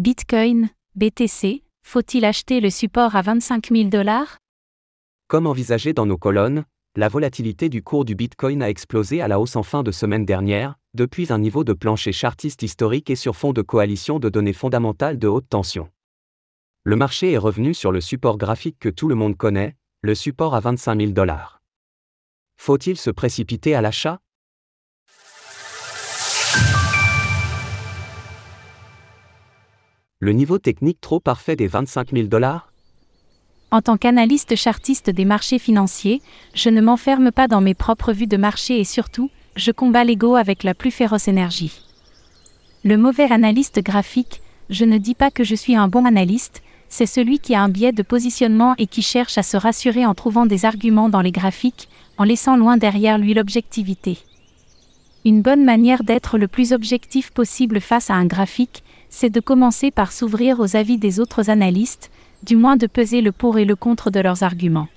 Bitcoin, BTC, faut-il acheter le support à 25 000 dollars? Comme envisagé dans nos colonnes, la volatilité du cours du Bitcoin a explosé à la hausse en fin de semaine dernière, depuis un niveau de plancher chartiste historique et sur fond de coalition de données fondamentales de haute tension. Le marché est revenu sur le support graphique que tout le monde connaît, le support à 25 000 dollars. Faut-il se précipiter à l'achat? Le niveau technique trop parfait des 25 000 dollars? En tant qu'analyste chartiste des marchés financiers, je ne m'enferme pas dans mes propres vues de marché et surtout, je combats l'ego avec la plus féroce énergie. Le mauvais analyste graphique, je ne dis pas que je suis un bon analyste, c'est celui qui a un biais de positionnement et qui cherche à se rassurer en trouvant des arguments dans les graphiques, en laissant loin derrière lui l'objectivité. Une bonne manière d'être le plus objectif possible face à un graphique, c'est de commencer par s'ouvrir aux avis des autres analystes, du moins de peser le pour et le contre de leurs arguments.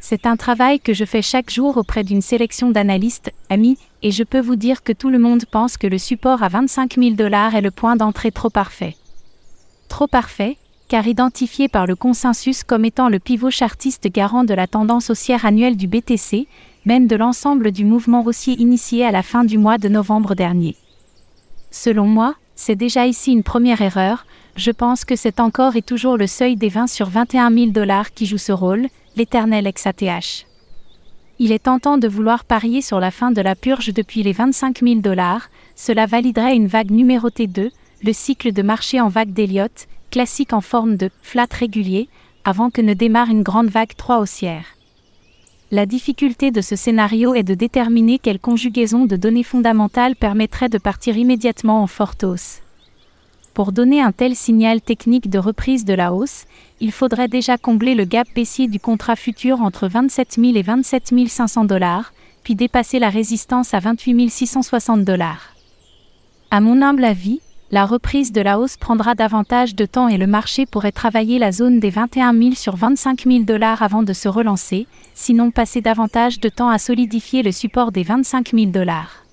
C'est un travail que je fais chaque jour auprès d'une sélection d'analystes, amis, et je peux vous dire que tout le monde pense que le support à 25 000 dollars est le point d'entrée trop parfait. Trop parfait, car identifié par le consensus comme étant le pivot chartiste garant de la tendance haussière annuelle du BTC, même de l'ensemble du mouvement haussier initié à la fin du mois de novembre dernier. Selon moi, c'est déjà ici une première erreur, je pense que c'est encore et toujours le seuil des 20 sur 21 000 dollars qui joue ce rôle, l'éternel XATH. Il est tentant de vouloir parier sur la fin de la purge depuis les 25 000 dollars, cela validerait une vague numérotée 2, le cycle de marché en vague d'Elliott, classique en forme de flat régulier, avant que ne démarre une grande vague 3 haussière. La difficulté de ce scénario est de déterminer quelle conjugaison de données fondamentales permettrait de partir immédiatement en forte hausse. Pour donner un tel signal technique de reprise de la hausse, il faudrait déjà combler le gap baissier du contrat futur entre 27 000 et 27 500 dollars, puis dépasser la résistance à 28 660 dollars. À mon humble avis, la reprise de la hausse prendra davantage de temps et le marché pourrait travailler la zone des 21 000 sur 25 000 dollars avant de se relancer, sinon passer davantage de temps à solidifier le support des 25 000 dollars.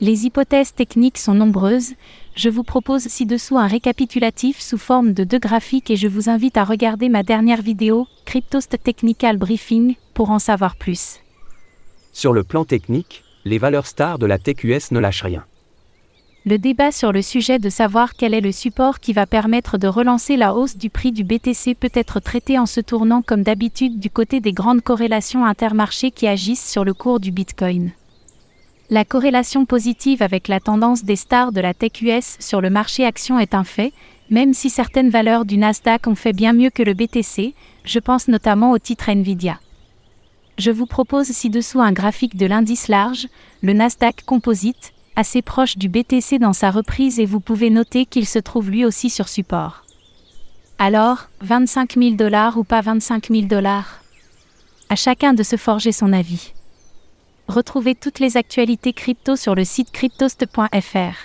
Les hypothèses techniques sont nombreuses, je vous propose ci-dessous un récapitulatif sous forme de deux graphiques et je vous invite à regarder ma dernière vidéo, Cryptost Technical Briefing, pour en savoir plus. Sur le plan technique, les valeurs stars de la TQS ne lâchent rien. Le débat sur le sujet de savoir quel est le support qui va permettre de relancer la hausse du prix du BTC peut être traité en se tournant comme d'habitude du côté des grandes corrélations intermarchés qui agissent sur le cours du Bitcoin. La corrélation positive avec la tendance des stars de la TQS sur le marché action est un fait, même si certaines valeurs du Nasdaq ont fait bien mieux que le BTC, je pense notamment au titre Nvidia. Je vous propose ci-dessous un graphique de l'indice large, le Nasdaq Composite, assez proche du BTC dans sa reprise et vous pouvez noter qu'il se trouve lui aussi sur support. Alors, 25 000 dollars ou pas 25 000 dollars? À chacun de se forger son avis. Retrouvez toutes les actualités crypto sur le site cryptost.fr.